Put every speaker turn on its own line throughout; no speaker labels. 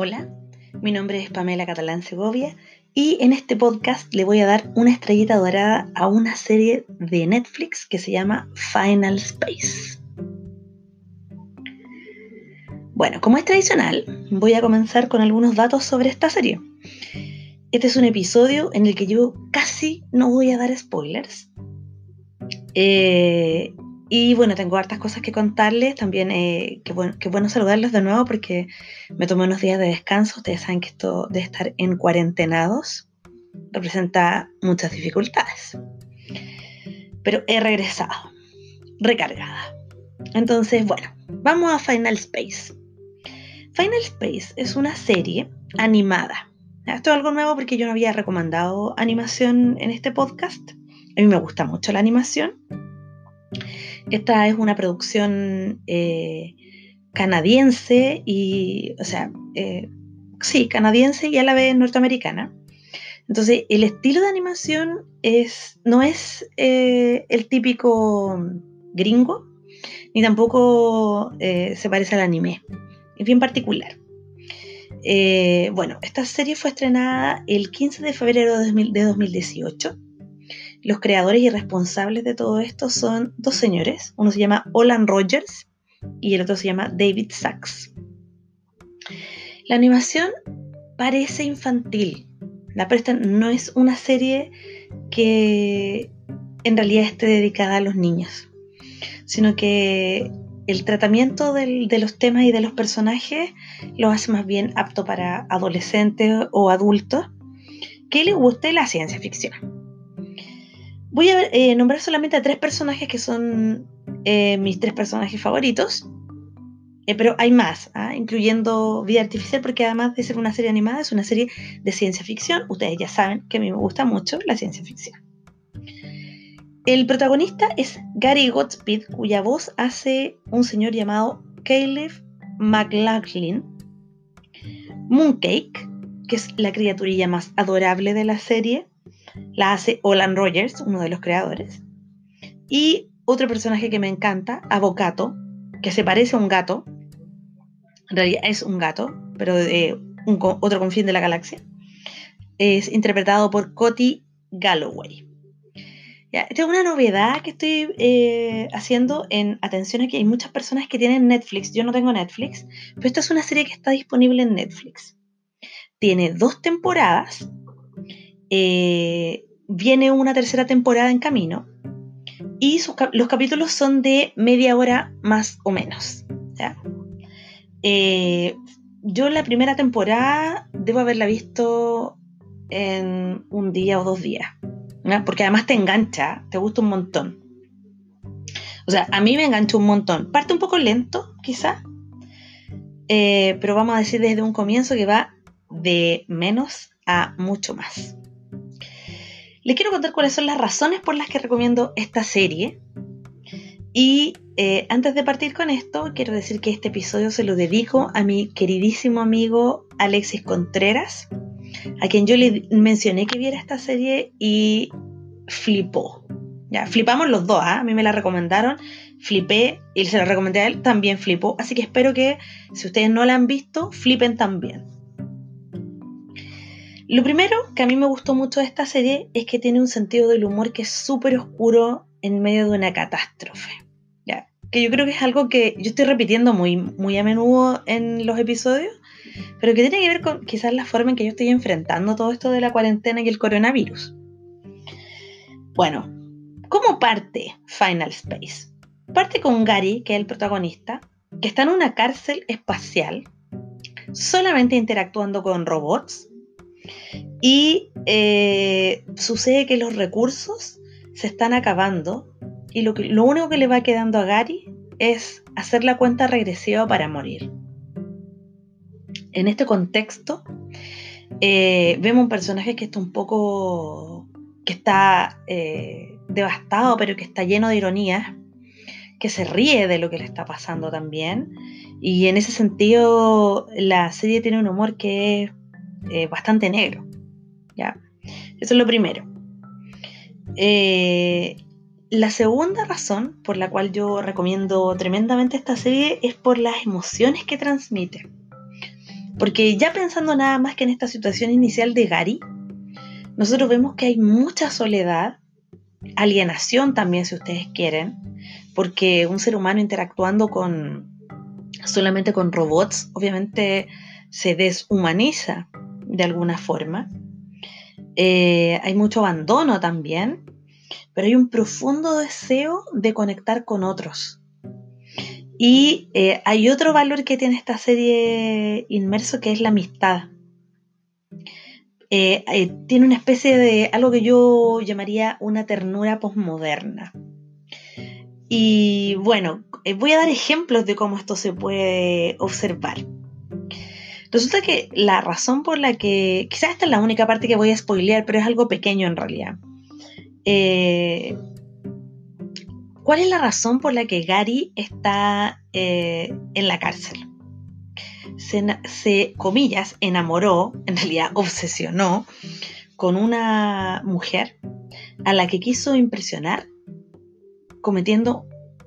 Hola, mi nombre es Pamela Catalán Segovia y en este podcast le voy a dar una estrellita dorada a una serie de Netflix que se llama Final Space. Bueno, como es tradicional, voy a comenzar con algunos datos sobre esta serie. Este es un episodio en el que yo casi no voy a dar spoilers. Eh, y bueno, tengo hartas cosas que contarles. También eh, qué, bueno, bueno saludarlos de nuevo porque me tomé unos días de descanso. Ustedes saben que esto de estar en cuarentenados representa muchas dificultades. Pero he regresado, recargada. Entonces, bueno, vamos a Final Space. Final Space es una serie animada. Esto es algo nuevo porque yo no había recomendado animación en este podcast. A mí me gusta mucho la animación esta es una producción eh, canadiense y, o sea, eh, sí, canadiense y a la vez norteamericana. Entonces, el estilo de animación es, no es eh, el típico gringo, ni tampoco se parece al anime. Es bien particular. bueno, esta serie fue estrenada el 15 de febrero de 2018 los creadores y responsables de todo esto son dos señores. Uno se llama Olan Rogers y el otro se llama David Sachs. La animación parece infantil. La Presta no es una serie que en realidad esté dedicada a los niños, sino que el tratamiento de los temas y de los personajes lo hace más bien apto para adolescentes o adultos que les guste la ciencia ficción. Voy a eh, nombrar solamente a tres personajes que son eh, mis tres personajes favoritos. Eh, pero hay más, ¿ah? incluyendo Vida Artificial, porque además de ser una serie animada, es una serie de ciencia ficción. Ustedes ya saben que a mí me gusta mucho la ciencia ficción. El protagonista es Gary Godspeed, cuya voz hace un señor llamado Caleb McLaughlin. Mooncake, que es la criaturilla más adorable de la serie, la hace Olan Rogers, uno de los creadores. Y otro personaje que me encanta, Avocato, que se parece a un gato. En realidad es un gato, pero de otro confín de la galaxia. Es interpretado por Cody Galloway. esta es una novedad que estoy eh, haciendo en atención que hay muchas personas que tienen Netflix. Yo no tengo Netflix, pero esta es una serie que está disponible en Netflix. Tiene dos temporadas eh, viene una tercera temporada en camino y los capítulos son de media hora más o menos. Eh, yo la primera temporada debo haberla visto en un día o dos días, porque además te engancha, te gusta un montón. O sea, a mí me engancha un montón. Parte un poco lento, quizá, eh, pero vamos a decir desde un comienzo que va de menos a mucho más. Les quiero contar cuáles son las razones por las que recomiendo esta serie. Y eh, antes de partir con esto, quiero decir que este episodio se lo dedico a mi queridísimo amigo Alexis Contreras, a quien yo le mencioné que viera esta serie y flipó. Ya, flipamos los dos, ¿ah? a mí me la recomendaron, flipé y se la recomendé a él, también flipó. Así que espero que si ustedes no la han visto, flipen también. Lo primero que a mí me gustó mucho de esta serie es que tiene un sentido del humor que es súper oscuro en medio de una catástrofe. Que yo creo que es algo que yo estoy repitiendo muy, muy a menudo en los episodios, pero que tiene que ver con quizás la forma en que yo estoy enfrentando todo esto de la cuarentena y el coronavirus. Bueno, ¿cómo parte Final Space? Parte con Gary, que es el protagonista, que está en una cárcel espacial, solamente interactuando con robots y eh, sucede que los recursos se están acabando y lo, lo único que le va quedando a Gary es hacer la cuenta regresiva para morir. En este contexto, eh, vemos un personaje que está un poco. que está eh, devastado, pero que está lleno de ironías, que se ríe de lo que le está pasando también. Y en ese sentido, la serie tiene un humor que es eh, bastante negro. ¿ya? Eso es lo primero. Eh, la segunda razón por la cual yo recomiendo tremendamente esta serie es por las emociones que transmite. Porque ya pensando nada más que en esta situación inicial de Gary, nosotros vemos que hay mucha soledad, alienación también si ustedes quieren, porque un ser humano interactuando con solamente con robots, obviamente se deshumaniza de alguna forma. Eh, hay mucho abandono también, pero hay un profundo deseo de conectar con otros. Y eh, hay otro valor que tiene esta serie inmerso que es la amistad. Eh, tiene una especie de algo que yo llamaría una ternura posmoderna. Y bueno, voy a dar ejemplos de cómo esto se puede observar. Resulta que la razón por la que, quizás esta es la única parte que voy a spoilear, pero es algo pequeño en realidad. Eh, ¿Cuál es la razón por la que Gary está eh, en la cárcel? Se, comillas, enamoró, en realidad obsesionó, con una mujer a la que quiso impresionar cometiendo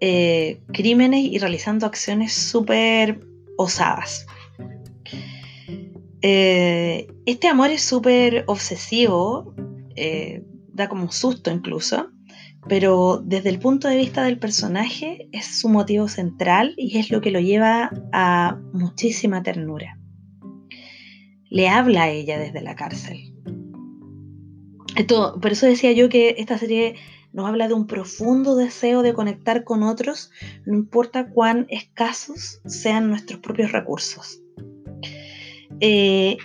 eh, crímenes y realizando acciones súper osadas. Eh, este amor es súper obsesivo, eh, da como susto incluso, pero desde el punto de vista del personaje es su motivo central y es lo que lo lleva a muchísima ternura. Le habla a ella desde la cárcel. Esto, por eso decía yo que esta serie nos habla de un profundo deseo de conectar con otros, no importa cuán escasos sean nuestros propios recursos. Eh,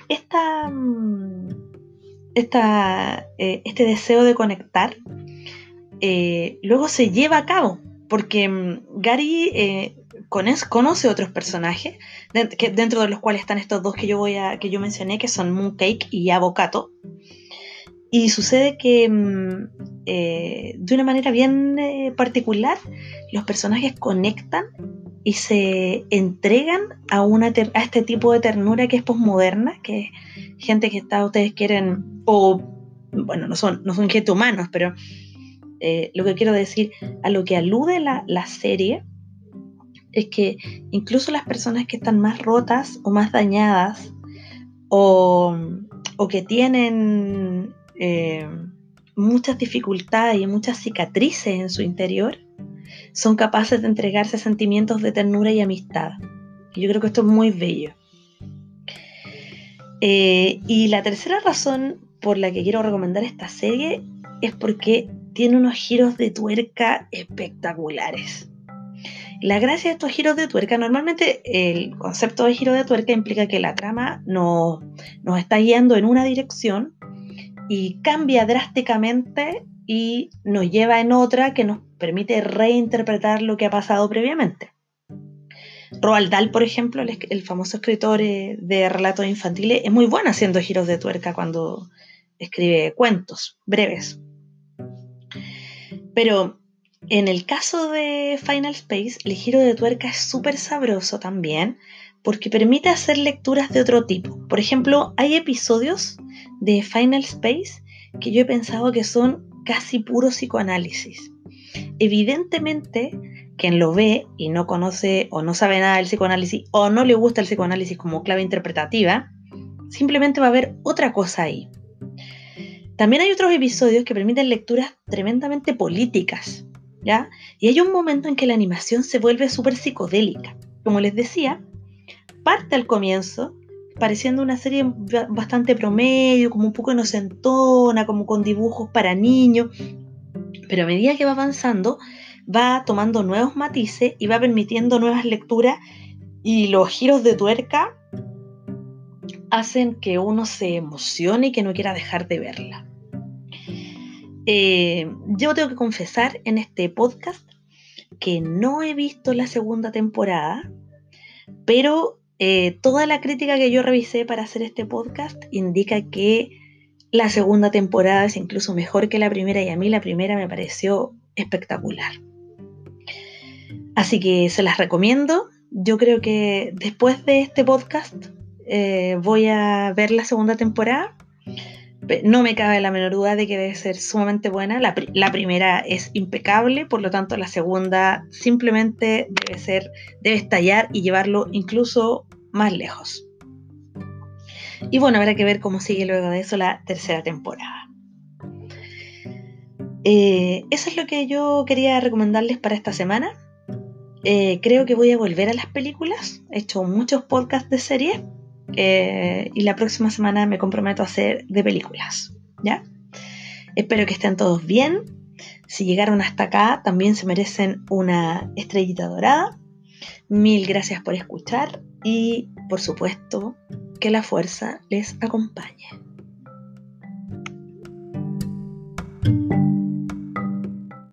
mm, eh, este deseo de conectar eh, luego se lleva a cabo, porque mm, Gary conoce otros personajes, dentro de los cuales están estos dos que yo, voy a, que yo mencioné, que son Mooncake y Avocato. Y sucede que mm, de una manera bien particular los personajes conectan y se entregan a, una a este tipo de ternura que es posmoderna, que es gente que está, ustedes quieren, o bueno, no son, no son gente humanos, pero eh, lo que quiero decir, a lo que alude la, serie, es que incluso las personas que están más rotas o más dañadas, o, que tienen eh, muchas dificultades y muchas cicatrices en su interior, son capaces de entregarse sentimientos de ternura y amistad. Yo creo que esto es muy bello. Eh, y la tercera razón por la que quiero recomendar esta serie es porque tiene unos giros de tuerca espectaculares. La gracia de estos giros de tuerca, normalmente el concepto de giro de tuerca implica que la trama nos, nos está guiando en una dirección y cambia drásticamente y nos lleva en otra que nos permite reinterpretar lo que ha pasado previamente. Roald Dahl, por ejemplo, el, famoso escritor eh, de relatos infantiles, es muy bueno haciendo giros de tuerca cuando escribe cuentos breves. Pero en el caso de Final Space, el giro de tuerca es súper sabroso también porque permite hacer lecturas de otro tipo. Por ejemplo, hay episodios de Final Space que yo he pensado que son casi puro psicoanálisis. Evidentemente, quien lo ve y no conoce o no sabe nada del psicoanálisis o no le gusta el psicoanálisis como clave interpretativa, simplemente va a ver otra cosa ahí. También hay otros episodios que permiten lecturas tremendamente políticas, ¿ya? Y hay un momento en que la animación se vuelve súper psicodélica. Como les decía, parte al comienzo pareciendo una serie bastante promedio, como un poco inocentona, como con dibujos para niños, pero a medida que va avanzando va tomando nuevos matices y va permitiendo nuevas lecturas y los giros de tuerca hacen que uno se emocione y que no quiera dejar de verla. Eh, yo tengo que confesar en este podcast que no he visto la segunda temporada, pero eh, toda la crítica que yo revisé para hacer este podcast indica que la segunda temporada es incluso mejor que la primera y a mí la primera me pareció espectacular. Así que se las recomiendo. Yo creo que después de este podcast eh, voy a ver la segunda temporada no me cabe la menor duda de que debe ser sumamente buena. La, primera es impecable, por lo tanto la segunda simplemente debe ser, debe estallar y llevarlo incluso más lejos. Y bueno, habrá que ver cómo sigue luego de eso la tercera temporada. Eh, eso es lo que yo quería recomendarles para esta semana. Eh, creo que voy a volver a las películas. He hecho muchos podcasts de series. Eh, y la próxima semana me comprometo a hacer de películas. ¿Ya? Espero que estén todos bien. Si llegaron hasta acá, también se merecen una estrellita dorada. Mil gracias por escuchar y, por supuesto, que la fuerza les acompañe.